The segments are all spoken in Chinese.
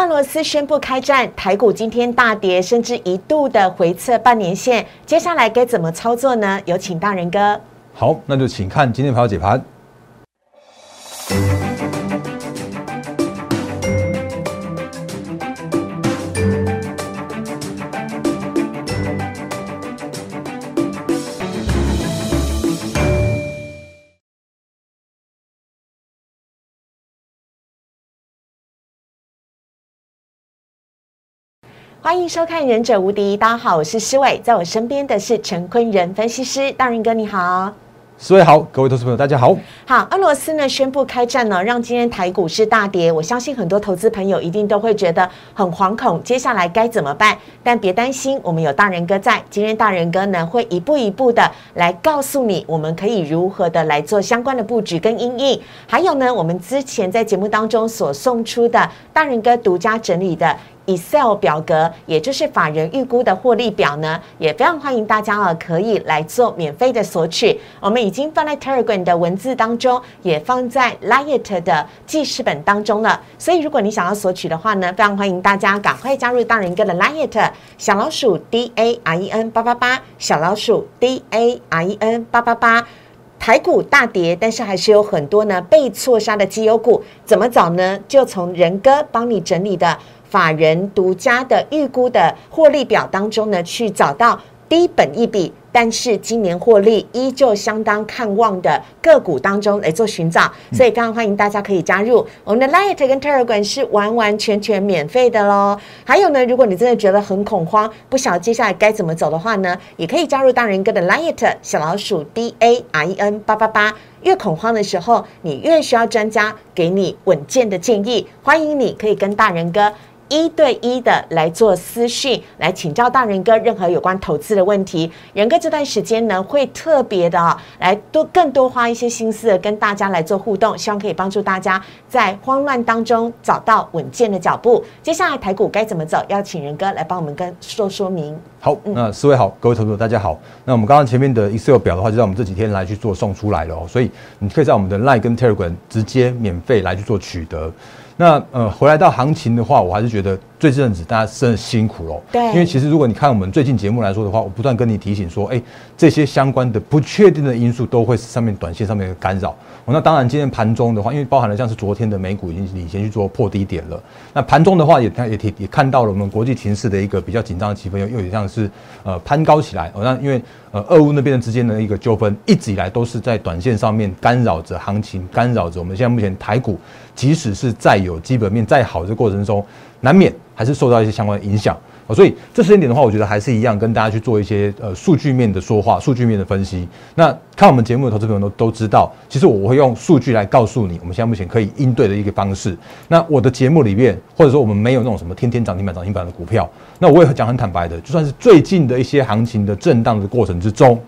俄罗斯宣布开战，台股今天大跌，甚至一度的回测半年线，接下来该怎么操作呢？有请大人哥。好，那就请看今天盘后解盘。欢迎收看《忍者无敌》，大家好，我是施伟，在我身边的是陈坤仁分析师，大仁哥你好，施伟好，各位投资朋友大家好。好，俄罗斯呢宣布开战呢，让今天台股市大跌，我相信很多投资朋友一定都会觉得很惶恐，接下来该怎么办？但别担心，我们有大人哥在，今天大人哥呢会一步一步的来告诉你，我们可以如何的来做相关的布局跟应应，还有呢，我们之前在节目当中所送出的大人哥独家整理的。Excel 表格，也就是法人预估的获利表呢，也非常欢迎大家啊，可以来做免费的索取。我们已经放在 Telegram 的文字当中，也放在 Lite 的记事本当中了。所以，如果你想要索取的话呢，非常欢迎大家赶快加入大人哥的 Lite 小老鼠 D A R E N 八八八小老鼠 D A R E N 八八八。台股大跌，但是还是有很多呢被错杀的绩优股，怎么找呢？就从仁哥帮你整理的。法人独家的预估的获利表当中呢，去找到低本一笔，但是今年获利依旧相当看望的个股当中来做寻找，所以非常欢迎大家可以加入我们的 Light 跟 Telegram 是完完全全免费的喽。还有呢，如果你真的觉得很恐慌，不晓得接下来该怎么走的话呢，也可以加入大人哥的 Light 小老鼠 D A R E N 八八八。越恐慌的时候，你越需要专家给你稳健的建议。欢迎你可以跟大人哥。一对一的来做私讯，来请教大人哥任何有关投资的问题。仁哥这段时间呢，会特别的啊，来多更多花一些心思跟大家来做互动，希望可以帮助大家在慌乱当中找到稳健的脚步。接下来台股该怎么走？要请仁哥来帮我们跟说说明。好，那四位好，各位投资者大家好。那我们刚刚前面的 Excel 表的话，就在我们这几天来去做送出来了哦，所以你可以在我们的 Line 跟 Telegram 直接免费来去做取得。那呃，回来到行情的话，我还是觉得这阵子大家真的辛苦喽。对，因为其实如果你看我们最近节目来说的话，我不断跟你提醒说，哎，这些相关的不确定的因素都会是上面短线上面的干扰。那当然今天盘中的话，因为包含了像是昨天的美股已经领先去做破低点了。那盘中的话，也也也也看到了我们国际形势的一个比较紧张的气氛，又又有点像是呃攀高起来。哦，那因为呃俄乌那边的之间的一个纠纷，一直以来都是在短线上面干扰着行情，干扰着我们现在目前台股。即使是再有基本面再好的过程中，难免还是受到一些相关的影响啊。所以这时间点的话，我觉得还是一样，跟大家去做一些呃数据面的说话、数据面的分析。那看我们节目的投资朋友都都知道，其实我会用数据来告诉你，我们现在目前可以应对的一个方式。那我的节目里面，或者说我们没有那种什么天天涨停板、涨停板的股票，那我也讲很坦白的，就算是最近的一些行情的震荡的过程之中，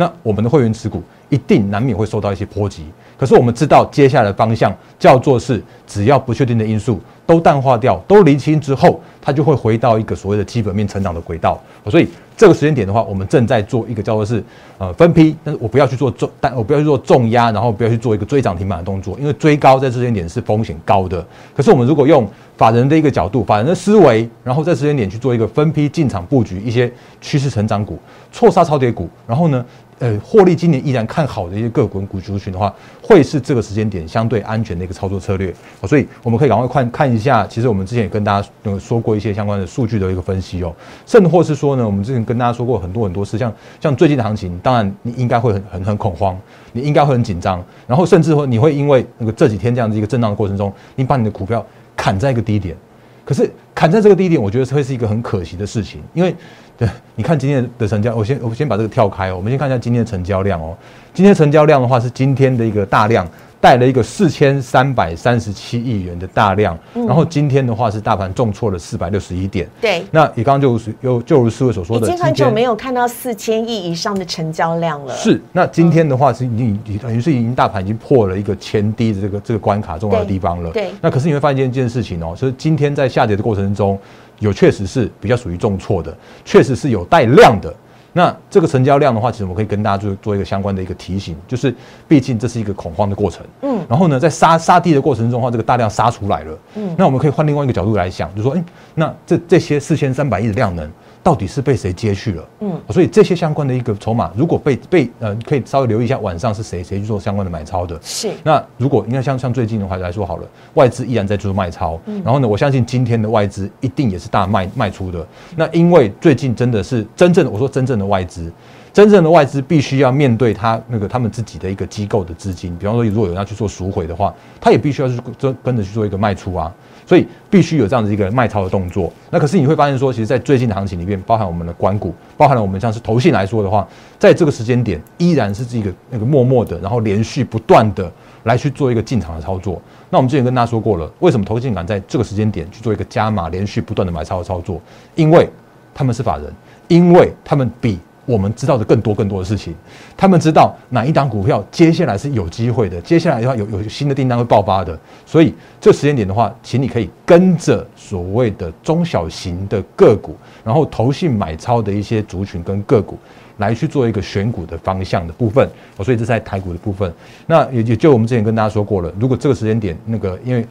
那我们的会员持股一定难免会受到一些波及。可是我们知道，接下来的方向叫做是，只要不确定的因素都淡化掉、都厘清之后，它就会回到一个所谓的基本面成长的轨道。所以这个时间点的话，我们正在做一个叫做是呃分批，但是我不要去做重，但我不要去做重压，然后不要去做一个追涨停板的动作，因为追高在时间点是风险高的。可是我们如果用法人的一个角度、法人的思维，然后在时间点去做一个分批进场布局一些趋势成长股、错杀超跌股，然后呢？呃，获利今年依然看好的一些个股股族群的话，会是这个时间点相对安全的一个操作策略。所以我们可以赶快看看一下，其实我们之前也跟大家说过一些相关的数据的一个分析哦，甚或是说呢，我们之前跟大家说过很多很多事，像像最近的行情，当然你应该会很很很恐慌，你应该会很紧张，然后甚至会你会因为那个这几天这样的一个震荡的过程中，你把你的股票砍在一个低点，可是砍在这个低点，我觉得会是一个很可惜的事情，因为。对，你看今天的成交，我先我先把这个跳开哦，我们先看一下今天的成交量哦。今天成交量的话是今天的一个大量。带了一个四千三百三十七亿元的大量，然后今天的话是大盘重挫了四百六十一点。对，那你刚刚就又就如四位所说的，已经很久没有看到四千亿以上的成交量了。是，那今天的话是已经等于是已经大盘已经破了一个前低的这个这个关卡重要的地方了。对，那可是你会发现一件事情哦，就是今天在下跌的过程中，有确实是比较属于重挫的，确实是有带量的。那这个成交量的话，其实我们可以跟大家做做一个相关的一个提醒，就是毕竟这是一个恐慌的过程，嗯，然后呢，在杀杀地的过程中的话，这个大量杀出来了，嗯，那我们可以换另外一个角度来想，就说，哎，那这这些四千三百亿的量能。到底是被谁接去了？嗯，所以这些相关的一个筹码，如果被被呃，可以稍微留意一下晚上是谁谁去做相关的买超的。是。那如果你看像像最近的话来说好了，外资依然在做卖超，嗯然后呢，我相信今天的外资一定也是大卖卖出的。那因为最近真的是真正的我说真正的外资，真正的外资必须要面对他那个他们自己的一个机构的资金，比方说如果有人要去做赎回的话，他也必须要去跟跟着去做一个卖出啊。所以必须有这样子一个卖超的动作。那可是你会发现说，其实，在最近的行情里面，包含我们的关股，包含了我们像是投信来说的话，在这个时间点，依然是这个那个默默的，然后连续不断的来去做一个进场的操作。那我们之前跟大家说过了，为什么投信敢在这个时间点去做一个加码，连续不断的买超的操作？因为他们是法人，因为他们比。我们知道的更多更多的事情，他们知道哪一档股票接下来是有机会的，接下来的话有有新的订单会爆发的，所以这时间点的话，请你可以跟着所谓的中小型的个股，然后投信买超的一些族群跟个股来去做一个选股的方向的部分。所以这是在台股的部分。那也也就我们之前跟大家说过了，如果这个时间点那个，因为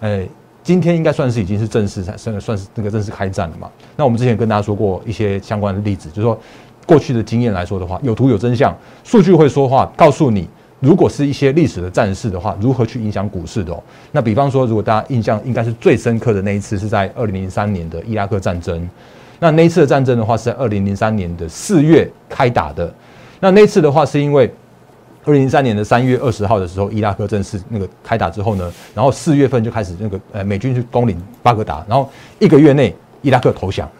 呃今天应该算是已经是正式算算是那个正式开战了嘛。那我们之前跟大家说过一些相关的例子，就是说。过去的经验来说的话，有图有真相，数据会说话，告诉你，如果是一些历史的战事的话，如何去影响股市的。哦。那比方说，如果大家印象应该是最深刻的那一次，是在二零零三年的伊拉克战争。那那一次的战争的话，是在二零零三年的四月开打的。那那次的话，是因为二零零三年的三月二十号的时候，伊拉克正式那个开打之后呢，然后四月份就开始那个呃美军去攻领巴格达，然后一个月内伊拉克投降，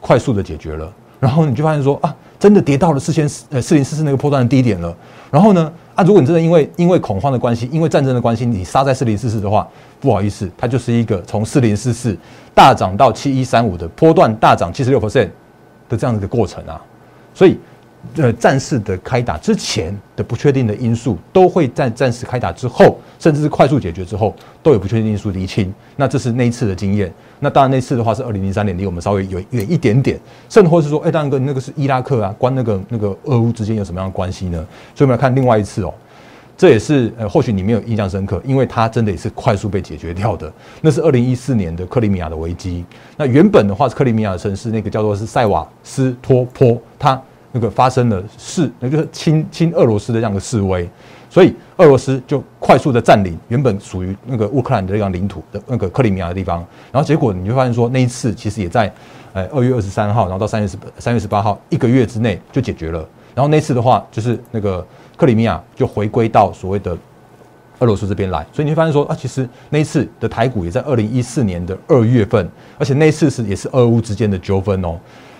快速的解决了。然后你就发现说啊。真的跌到了四千四呃四零四四那个破断的低点了，然后呢啊，如果你真的因为因为恐慌的关系，因为战争的关系，你杀在四零四四的话，不好意思，它就是一个从四零四四大涨到七一三五的波段大涨七十六 percent 的这样子的过程啊，所以。呃，战事的开打之前的不确定的因素，都会在战事开打之后，甚至是快速解决之后，都有不确定因素厘清。那这是那一次的经验。那当然，那次的话是二零零三年，离我们稍微远远一点点，甚或是说，哎，大哥，你那个是伊拉克啊，关那个那个俄乌之间有什么样的关系呢？所以我们来看另外一次哦，这也是呃，或许你没有印象深刻，因为它真的也是快速被解决掉的。那是二零一四年的克里米亚的危机。那原本的话是克里米亚的城市，那个叫做是塞瓦斯托波，它。那个发生了示，那就是亲亲俄罗斯的这样的示威，所以俄罗斯就快速的占领原本属于那个乌克兰的这样领土的那个克里米亚的地方，然后结果你会发现说那一次其实也在，呃二月二十三号，然后到三月十三月十八号一个月之内就解决了，然后那次的话就是那个克里米亚就回归到所谓的俄罗斯这边来，所以你会发现说啊，其实那一次的台股也在二零一四年的二月份，而且那一次是也是俄乌之间的纠纷哦。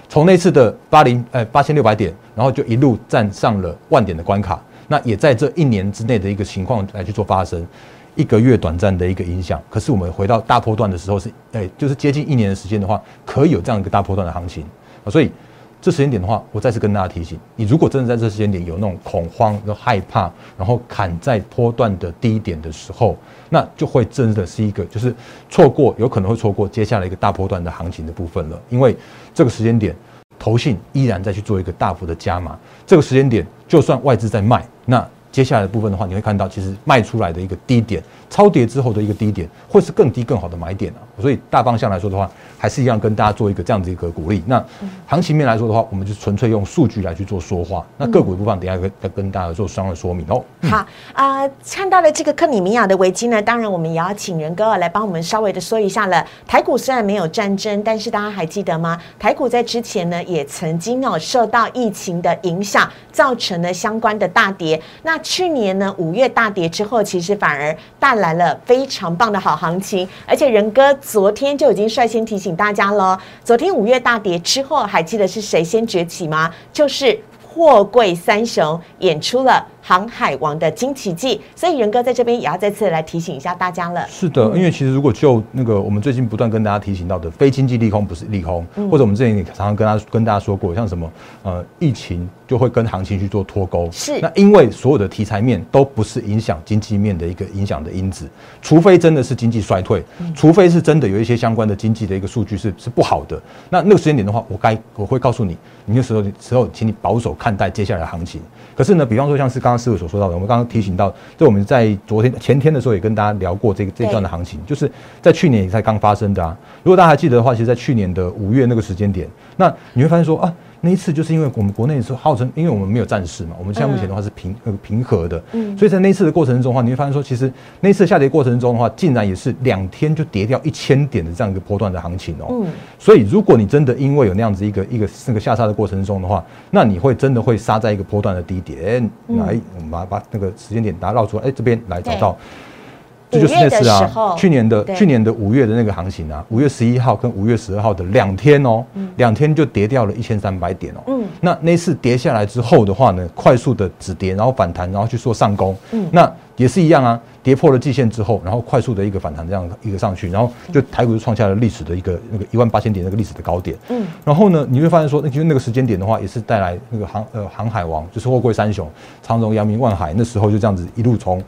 从那次的八零呃八千六百点，然后就一路站上了万点的关卡，那也在这一年之内的一个情况来去做发生，一个月短暂的一个影响。可是我们回到大波段的时候是，哎，就是接近一年的时间的话，可以有这样一个大波段的行情啊，所以。这时间点的话，我再次跟大家提醒，你如果真的在这时间点有那种恐慌、又害怕，然后砍在波段的低点的时候，那就会真的是一个就是错过，有可能会错过接下来一个大波段的行情的部分了。因为这个时间点，投信依然在去做一个大幅的加码。这个时间点，就算外资在卖，那。接下来的部分的话，你会看到其实卖出来的一个低点，超跌之后的一个低点，会是更低更好的买点啊。所以大方向来说的话，还是一样跟大家做一个这样子一个鼓励。那行情面来说的话，我们就纯粹用数据来去做说话。那个股的部分，等下要跟大家做双的说明哦。好啊，看到了这个克里米亚的危机呢，当然我们也要请仁哥来帮我们稍微的说一下了。台股虽然没有战争，但是大家还记得吗？台股在之前呢，也曾经哦受到疫情的影响，造成了相关的大跌。那去年呢，五月大跌之后，其实反而带来来了非常棒的好行情。而且仁哥昨天就已经率先提醒大家了，昨天五月大跌之后，还记得是谁先崛起吗？就是货柜三雄演出了航海王的惊奇迹。所以仁哥在这边也要再次来提醒一下大家了。是的，因为其实如果就那个我们最近不断跟大家提醒到的非经济利空不是利空，或者我们之前也常常跟他跟大家说过，像什么呃疫情就会跟行情去做脱钩。是那因为所有的题材面都不是影响经济面的一个影响的因子，除非真的是经济衰退，除非是真的有一些相关的经济的一个数据是是不好的，那那个时间点的话，我该我会告诉你，你那时候时候，请你保守看待接下来的行情。可是呢，比方说像是刚刚师傅所说到的，我们刚刚提醒到，就我们在昨天前天的时候也跟大家聊过这个这一段的行情，就是在去年也才刚发生的啊。如果大家还记得的话，其实，在去年的五月那个时间点，那你会发现说啊。那一次就是因为我们国内是号称，因为我们没有战事嘛，我们现在目前的话是平呃平和的，嗯，所以在那一次的过程中的话，你会发现说，其实那一次下跌过程中的话，竟然也是两天就跌掉一千点的这样一个波段的行情哦，嗯，所以如果你真的因为有那样子一个一个那个下杀的过程中的话，那你会真的会杀在一个波段的低点，来，我们把把那个时间点打绕出来，哎，这边来找到。这就是那次啊，去年的去年的五月的那个行情啊，五月十一号跟五月十二号的两天哦，两天就跌掉了一千三百点哦。嗯，那那次跌下来之后的话呢，快速的止跌，然后反弹，然后去做上攻。嗯，那也是一样啊，跌破了季线之后，然后快速的一个反弹，这样一个上去，然后就台股就创下了历史的一个那个一万八千点那个历史的高点。嗯，然后呢，你会发现说，那其实那个时间点的话，也是带来那个航呃航海王，就是货柜三雄，长荣、阳明、万海，那时候就这样子一路从。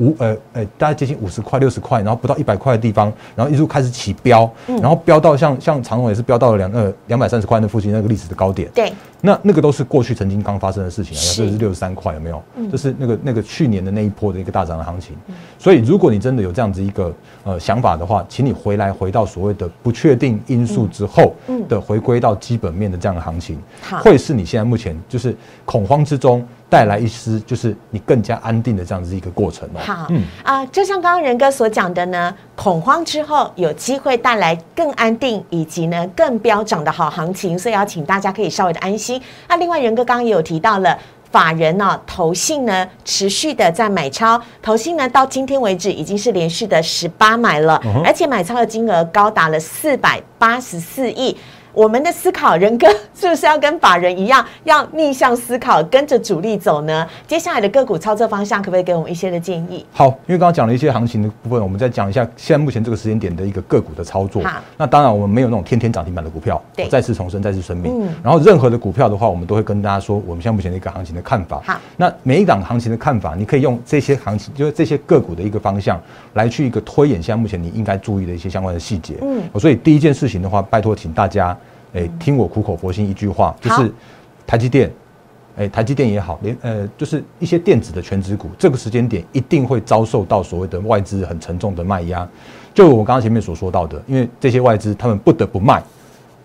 五呃呃，大概接近五十块、六十块，然后不到一百块的地方，然后一路开始起飙，然后飙到像像长荣也是飙到了两呃两百三十块那附近那个历史的高点。对，那那个都是过去曾经刚发生的事情啊，这是六十三块有没有？就是那个那个去年的那一波的一个大涨的行情。所以如果你真的有这样子一个呃想法的话，请你回来回到所谓的不确定因素之后的回归到基本面的这样的行情，会是你现在目前就是恐慌之中。带来一丝就是你更加安定的这样子一个过程哦。好，嗯啊，就像刚刚仁哥所讲的呢，恐慌之后有机会带来更安定以及呢更飙涨的好行情，所以要请大家可以稍微的安心。那另外仁哥刚刚也有提到了法人呢，投信呢持续的在买超，投信呢到今天为止已经是连续的十八买了，而且买超的金额高达了四百八十四亿。我们的思考人跟是不是要跟法人一样，要逆向思考，跟着主力走呢？接下来的个股操作方向，可不可以给我们一些的建议？好，因为刚刚讲了一些行情的部分，我们再讲一下现在目前这个时间点的一个个股的操作。好，那当然我们没有那种天天涨停板的股票，我，再次重申，再次申明。嗯，然后任何的股票的话，我们都会跟大家说，我们现在目前的一个行情的看法。好，那每一档行情的看法，你可以用这些行情，就是这些个股的一个方向来去一个推演，现在目前你应该注意的一些相关的细节。嗯，所以第一件事情的话，拜托请大家。哎，听我苦口婆心一句话，就是台积电，哎，台积电也好，连呃，就是一些电子的全职股，这个时间点一定会遭受到所谓的外资很沉重的卖压。就我刚刚前面所说到的，因为这些外资他们不得不卖。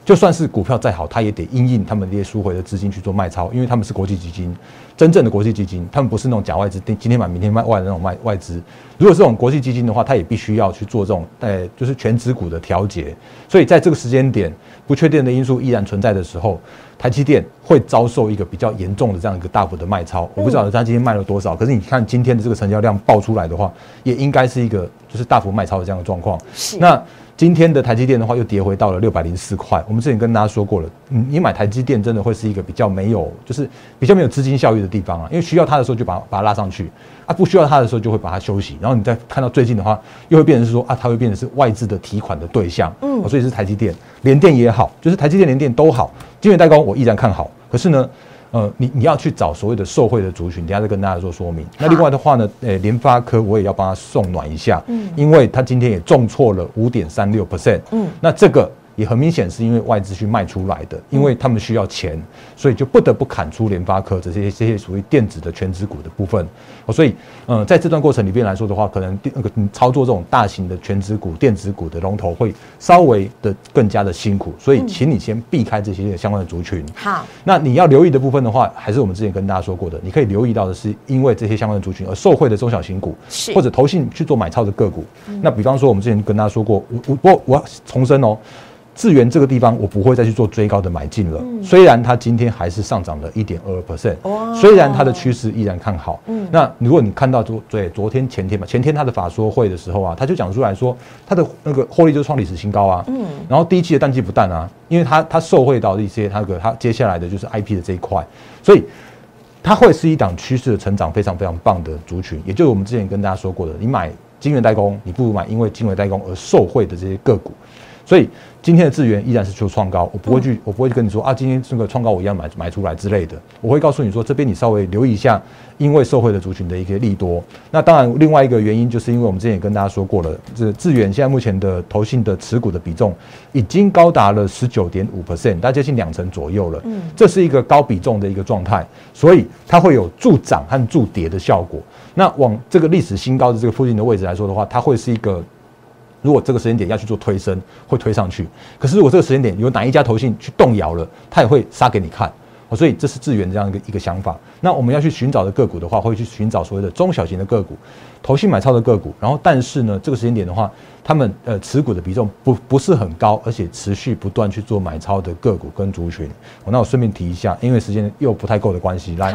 就算是股票再好，它也得因应他们这些赎回的资金去做卖超，因为他们是国际基金，真正的国际基金，他们不是那种假外资，今天买明天卖外的那种卖外资。如果是这种国际基金的话，它也必须要去做这种，呃，就是全指股的调节。所以在这个时间点，不确定的因素依然存在的时候，台积电会遭受一个比较严重的这样一个大幅的卖超。我不知道它今天卖了多少，可是你看今天的这个成交量爆出来的话，也应该是一个就是大幅卖超的这样的状况。是那。今天的台积电的话又跌回到了六百零四块。我们之前跟大家说过了，嗯，你买台积电真的会是一个比较没有，就是比较没有资金效益的地方啊。因为需要它的时候就把把它拉上去，啊，不需要它的时候就会把它休息。然后你再看到最近的话，又会变成是说啊，它会变成是外资的提款的对象。嗯，所以是台积电、联电也好，就是台积电、联电都好，晶圆代工我依然看好。可是呢？呃，你你要去找所谓的受惠的族群，等下再跟大家做说明。那另外的话呢，呃，联发科我也要帮他送暖一下，嗯，因为他今天也重挫了五点三六 percent，嗯，那这个。也很明显是因为外资去卖出来的，因为他们需要钱，所以就不得不砍出联发科这些这些属于电子的全值股的部分。所以，嗯，在这段过程里边来说的话，可能那个操作这种大型的全值股、电子股的龙头会稍微的更加的辛苦。所以，请你先避开这些相关的族群。好，那你要留意的部分的话，还是我们之前跟大家说过的，你可以留意到的是，因为这些相关的族群而受惠的中小型股，是或者投信去做买超的个股。那比方说，我们之前跟大家说过，我我我我重申哦。智源这个地方，我不会再去做追高的买进了。虽然它今天还是上涨了一点二二 percent，虽然它的趋势依然看好。嗯，那如果你看到昨对昨天前天吧，前天它的法说会的时候啊，他就讲出来说，它的那个获利就创历史新高啊。嗯，然后第一季的淡季不淡啊，因为它它受惠到一些它个它接下来的就是 IP 的这一块，所以它会是一档趋势的成长非常非常棒的族群，也就是我们之前跟大家说过的，你买晶圆代工，你不如买因为晶圆代工而受惠的这些个股。所以今天的资源依然是求创高，我不会去，我不会去跟你说啊，今天这个创高我一样买买出来之类的。我会告诉你说，这边你稍微留意一下，因为受惠的族群的一个利多。那当然，另外一个原因就是因为我们之前也跟大家说过了，这资源现在目前的投信的持股的比重已经高达了十九点五 percent，大接近两成左右了。嗯，这是一个高比重的一个状态，所以它会有助涨和助跌的效果。那往这个历史新高的这个附近的位置来说的话，它会是一个。如果这个时间点要去做推升，会推上去。可是如果这个时间点有哪一家投信去动摇了，它也会杀给你看。所以这是智源这样一个一个想法。那我们要去寻找的个股的话，会去寻找所谓的中小型的个股，投信买超的个股。然后但是呢，这个时间点的话。他们呃持股的比重不不是很高，而且持续不断去做买超的个股跟族群。那我顺便提一下，因为时间又不太够的关系，来，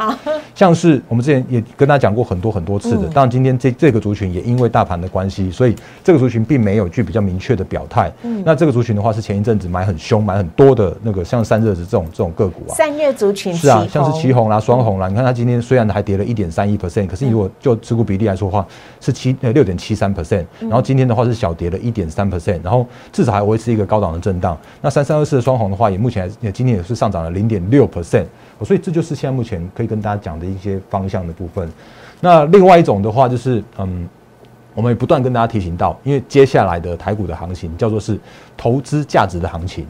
像是我们之前也跟大家讲过很多很多次的。当然今天这这个族群也因为大盘的关系，所以这个族群并没有具比较明确的表态。嗯，那这个族群的话是前一阵子买很凶、买很多的那个像散热的这种这种个股啊。散热族群是啊，像是旗红啦、双红啦，你看它今天虽然还跌了一点三一 percent，可是你如果就持股比例来说的话，是七呃六点七三 percent，然后今天的话是小跌了一点三 percent。然后至少还维持一个高档的震荡。那三三二四的双红的话，也目前也今天也是上涨了零点六 percent。所以这就是现在目前可以跟大家讲的一些方向的部分。那另外一种的话，就是嗯，我们也不断跟大家提醒到，因为接下来的台股的行情叫做是投资价值的行情。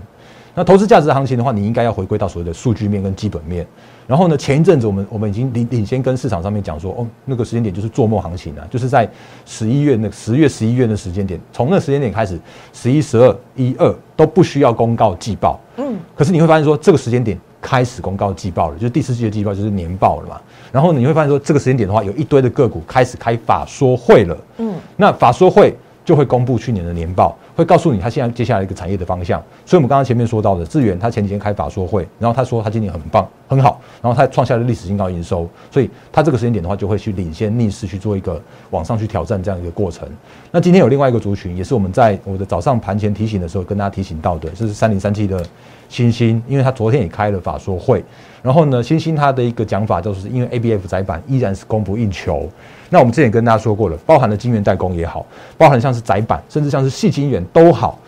那投资价值行情的话，你应该要回归到所谓的数据面跟基本面。然后呢，前一阵子我们我们已经领领先跟市场上面讲说，哦，那个时间点就是做梦行情啊，就是在十一月那十月十一月的时间点，从那时间点开始，十一十二一二都不需要公告季报。嗯。可是你会发现说，这个时间点开始公告季报了，就是第四季的季报就是年报了嘛。然后你会发现说，这个时间点的话，有一堆的个股开始开法说会了。嗯。那法说会。就会公布去年的年报，会告诉你他现在接下来一个产业的方向。所以，我们刚刚前面说到的智源，他前几天开法说会，然后他说他今年很棒，很好，然后他创下了历史新高营收，所以他这个时间点的话，就会去领先逆势去做一个往上去挑战这样一个过程。那今天有另外一个族群，也是我们在我的早上盘前提醒的时候跟大家提醒到的，就是三零三七的新星，因为他昨天也开了法说会，然后呢，新星他的一个讲法就是因为 A B F 窄板依然是供不应求。那我们之前跟大家说过了，包含了晶圆代工也好，包含像是窄板，甚至像是细晶圆都好，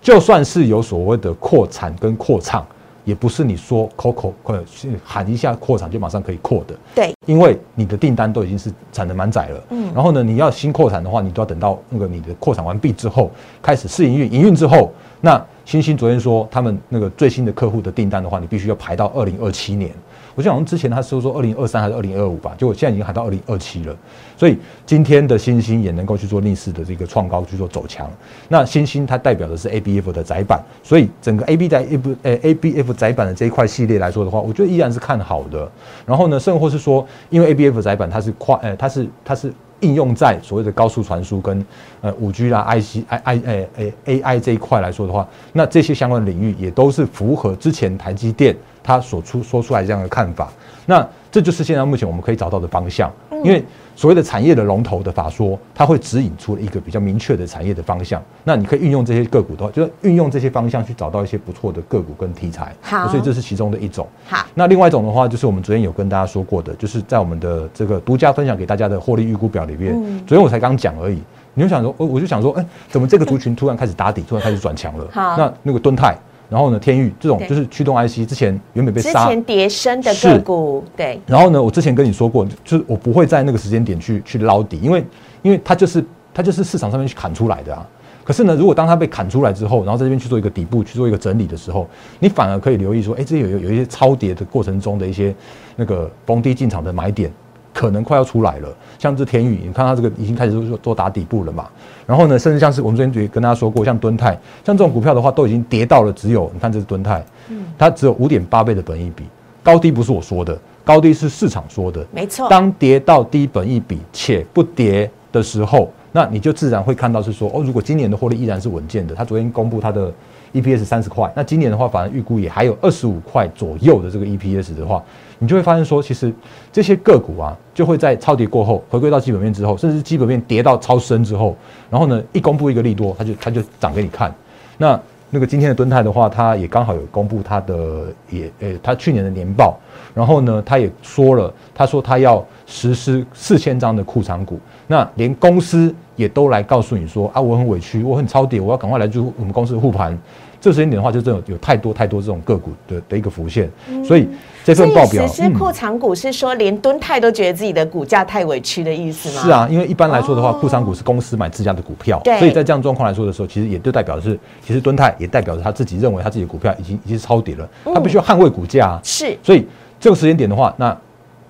就算是有所谓的扩产跟扩厂，也不是你说口口呃喊一下扩产就马上可以扩的。对，因为你的订单都已经是产能满载了。嗯。然后呢，你要新扩产的话，你都要等到那个你的扩产完毕之后，开始试营运，营运之后，那星星昨天说他们那个最新的客户的订单的话，你必须要排到二零二七年。我就好像之前他说说二零二三还是二零二五吧，结果现在已经喊到二零二七了，所以今天的新星也能够去做逆势的这个创高去做走强。那新星它代表的是 A B F 的窄板，所以整个 A B 在 A B 呃 A B F 窄板的这一块系列来说的话，我觉得依然是看好的。然后呢，甚或是说，因为 A B F 窄板它是跨呃它是它是应用在所谓的高速传输跟呃五 G 啦 I C I I 诶诶 A I 这一块来说的话，那这些相关领域也都是符合之前台积电。他所出说出来这样的看法，那这就是现在目前我们可以找到的方向。因为所谓的产业的龙头的法说，它会指引出一个比较明确的产业的方向。那你可以运用这些个股的话，就是运用这些方向去找到一些不错的个股跟题材。好，所以这是其中的一种。好，那另外一种的话，就是我们昨天有跟大家说过的，就是在我们的这个独家分享给大家的获利预估表里面，昨天我才刚讲而已。你就想说，我我就想说，哎，怎么这个族群突然开始打底，突然开始转强了？好，那那个敦泰。然后呢，天域这种就是驱动 IC，之前原本被杀，之前跌升的个股，对。然后呢，我之前跟你说过，就是我不会在那个时间点去去捞底，因为因为它就是它就是市场上面去砍出来的啊。可是呢，如果当它被砍出来之后，然后在这边去做一个底部，去做一个整理的时候，你反而可以留意说，哎，这有有一些超跌的过程中的一些那个逢低进场的买点。可能快要出来了，像这天宇，你看它这个已经开始做做打底部了嘛。然后呢，甚至像是我们昨天也跟大家说过，像敦泰，像这种股票的话，都已经跌到了只有，你看这是敦泰，嗯，它只有五点八倍的本益比，高低不是我说的，高低是市场说的，没错。当跌到低本益比且不跌的时候，那你就自然会看到是说，哦，如果今年的获利依然是稳健的，它昨天公布它的 EPS 三十块，那今年的话，反而预估也还有二十五块左右的这个 EPS 的话。你就会发现说，其实这些个股啊，就会在超跌过后回归到基本面之后，甚至基本面跌到超深之后，然后呢，一公布一个利多，它就它就涨给你看。那那个今天的敦泰的话，它也刚好有公布它的也呃，它去年的年报，然后呢，它也说了，它说它要实施四千张的库藏股，那连公司也都来告诉你说啊，我很委屈，我很超跌，我要赶快来做我们公司的护盘。这时间点的话，就真的有太多太多这种个股的的一个浮现，所以这份报表，实施库藏股是说连敦泰都觉得自己的股价太委屈的意思吗？是啊，因为一般来说的话，库藏股是公司买自家的股票，所以在这样状况来说的时候，其实也就代表是，其实敦泰也代表着他自己认为他自己的股票已经已经是超跌了，他必须要捍卫股价。是，所以这个时间点的话，那。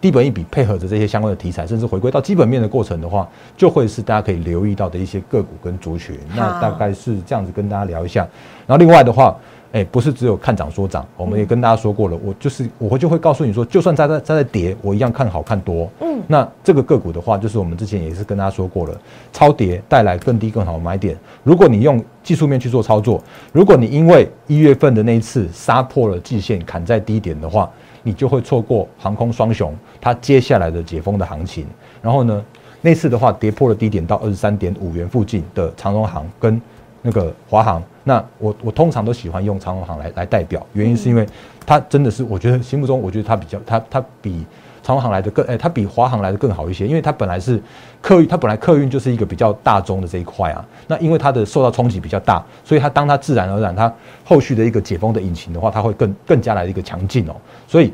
低本一笔配合着这些相关的题材，甚至回归到基本面的过程的话，就会是大家可以留意到的一些个股跟族群。那大概是这样子跟大家聊一下。然后另外的话，哎，不是只有看涨说涨，我们也跟大家说过了，我就是我会就会告诉你说，就算在在在在跌，我一样看好看多。嗯，那这个个股的话，就是我们之前也是跟大家说过了，超跌带来更低更好的买点。如果你用技术面去做操作，如果你因为一月份的那一次杀破了季线，砍在低点的话，你就会错过航空双雄它接下来的解封的行情。然后呢，那次的话跌破了低点到二十三点五元附近的长荣航跟那个华航。那我我通常都喜欢用长荣航来来代表，原因是因为它真的是我觉得心目中我觉得它比较它它比。长航来的更，哎，它比华航来的更好一些，因为它本来是客运，它本来客运就是一个比较大宗的这一块啊。那因为它的受到冲击比较大，所以它当它自然而然它后续的一个解封的引擎的话，它会更更加来一个强劲哦。所以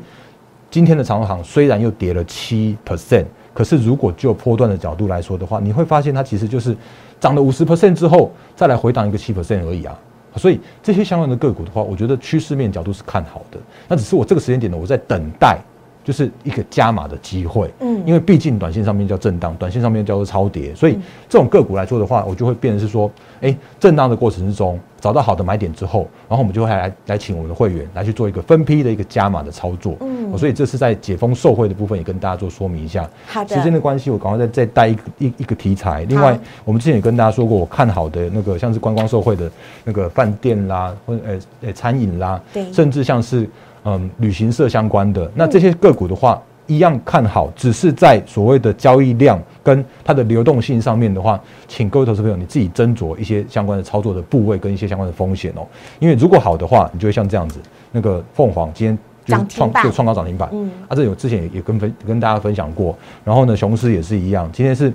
今天的长航虽然又跌了七 percent，可是如果就波段的角度来说的话，你会发现它其实就是涨了五十 percent 之后再来回档一个七 percent 而已啊。所以这些相关的个股的话，我觉得趋势面角度是看好的。那只是我这个时间点呢，我在等待。就是一个加码的机会，嗯，因为毕竟短线上面叫震荡，短线上面叫做超跌，所以这种个股来说的话，我就会变成是说，哎，震荡的过程之中找到好的买点之后，然后我们就会来来请我们的会员来去做一个分批的一个加码的操作，嗯，所以这是在解封受惠的部分也跟大家做说明一下。好的，时间的关系，我赶快再再带一个一一个题材。另外，我们之前也跟大家说过，我看好的那个像是观光受惠的那个饭店啦，或呃呃餐饮啦，对，甚至像是。嗯，旅行社相关的那这些个股的话，一样看好，只是在所谓的交易量跟它的流动性上面的话，请各位投资朋友你自己斟酌一些相关的操作的部位跟一些相关的风险哦。因为如果好的话，你就会像这样子，那个凤凰今天就创就创高涨停板，嗯，啊，这有之前也也跟分跟大家分享过。然后呢，雄狮也是一样，今天是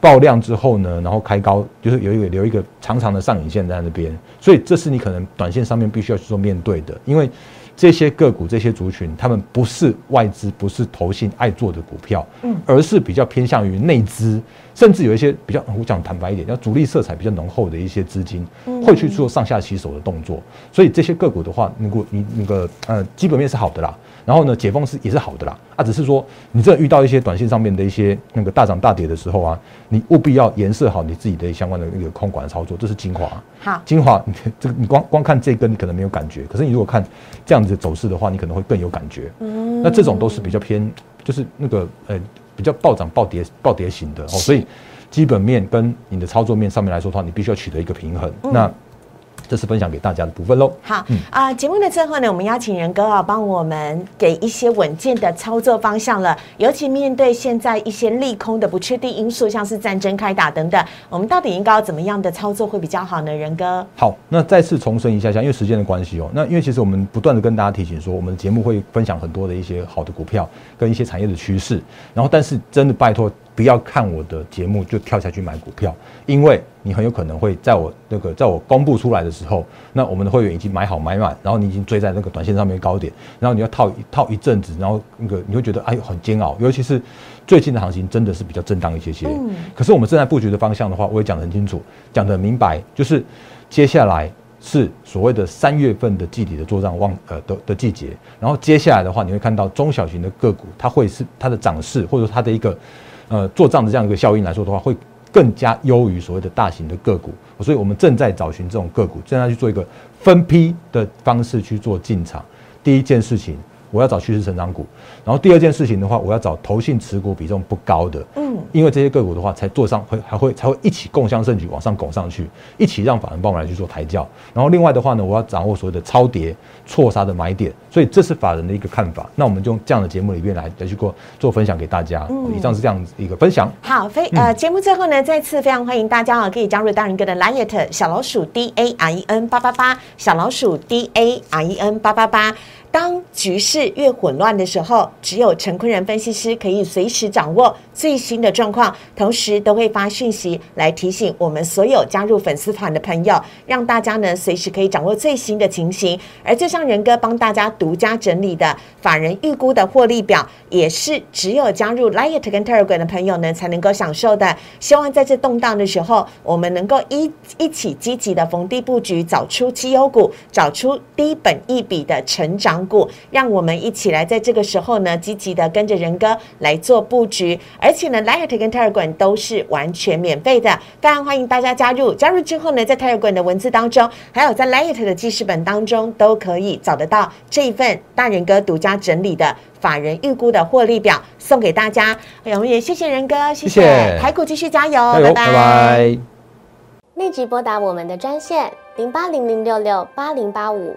爆量之后呢，然后开高，就是有一个留一个长长的上影线在那边，所以这是你可能短线上面必须要去做面对的，因为。这些个股、这些族群，他们不是外资、不是投信爱做的股票，嗯，而是比较偏向于内资，甚至有一些比较，我讲坦白一点，要主力色彩比较浓厚的一些资金，会去做上下洗手的动作。所以这些个股的话，如果你那个呃基本面是好的啦。然后呢，解封是也是好的啦，啊，只是说你这遇到一些短线上面的一些那个大涨大跌的时候啊，你务必要颜色好你自己的相关的那个空管操作，这是精华。好，精华，你这个你光光看这根你可能没有感觉，可是你如果看这样子走势的话，你可能会更有感觉。嗯，那这种都是比较偏，就是那个呃比较暴涨暴跌暴跌型的哦，所以基本面跟你的操作面上面来说的话，你必须要取得一个平衡。那这是分享给大家的部分喽。好，啊，节目的最后呢，我们邀请仁哥啊，帮我们给一些稳健的操作方向了。尤其面对现在一些利空的不确定因素，像是战争开打等等，我们到底应该要怎么样的操作会比较好呢？仁哥，好，那再次重申一下下，因为时间的关系哦，那因为其实我们不断的跟大家提醒说，我们的节目会分享很多的一些好的股票跟一些产业的趋势，然后但是真的拜托。不要看我的节目就跳下去买股票，因为你很有可能会在我那个在我公布出来的时候，那我们的会员已经买好买满，然后你已经追在那个短线上面高点，然后你要套一套一阵子，然后那个你会觉得哎很煎熬，尤其是最近的行情真的是比较震荡一些些。嗯。可是我们正在布局的方向的话，我也讲得很清楚，讲得明白，就是接下来是所谓的三月份的季底的做账旺呃的的季节，然后接下来的话，你会看到中小型的个股，它会是它的涨势，或者说它的一个。呃，做账的这样一个效应来说的话，会更加优于所谓的大型的个股，所以我们正在找寻这种个股，正在去做一个分批的方式去做进场。第一件事情，我要找趋势成长股。然后第二件事情的话，我要找投信持股比重不高的，嗯，因为这些个股的话，才做上会还会才会一起共襄盛举往上拱上去，一起让法人帮我来去做抬轿。然后另外的话呢，我要掌握所谓的超跌错杀的买点，所以这是法人的一个看法。那我们就用这样的节目里面来来去过做分享给大家。以上是这样子一个分享。好，非呃节目最后呢，再次非常欢迎大家啊，可以加入大人哥的 Liet 小老鼠 D A E N 八八八小老鼠 D A E N 八八八。当局势越混乱的时候，只有陈坤仁分析师可以随时掌握最新的状况，同时都会发讯息来提醒我们所有加入粉丝团的朋友，让大家呢随时可以掌握最新的情形。而就像仁哥帮大家独家整理的法人预估的获利表，也是只有加入 Light 跟 Telegram 的朋友呢才能够享受的。希望在这动荡的时候，我们能够一一起积极的逢低布局，找出绩优股，找出低本一笔的成长。股，让我们一起来在这个时候呢，积极的跟着仁哥来做布局，而且呢，Light 跟 Telegram 都是完全免费的，非常欢迎大家加入。加入之后呢，在 Telegram 的文字当中，还有在 Light 的记事本当中，都可以找得到这一份大仁哥独家整理的法人预估的获利表，送给大家。哎呀，我们也谢谢仁哥，谢谢台股继续加油，拜拜。立即拨打我们的专线零八零零六六八零八五。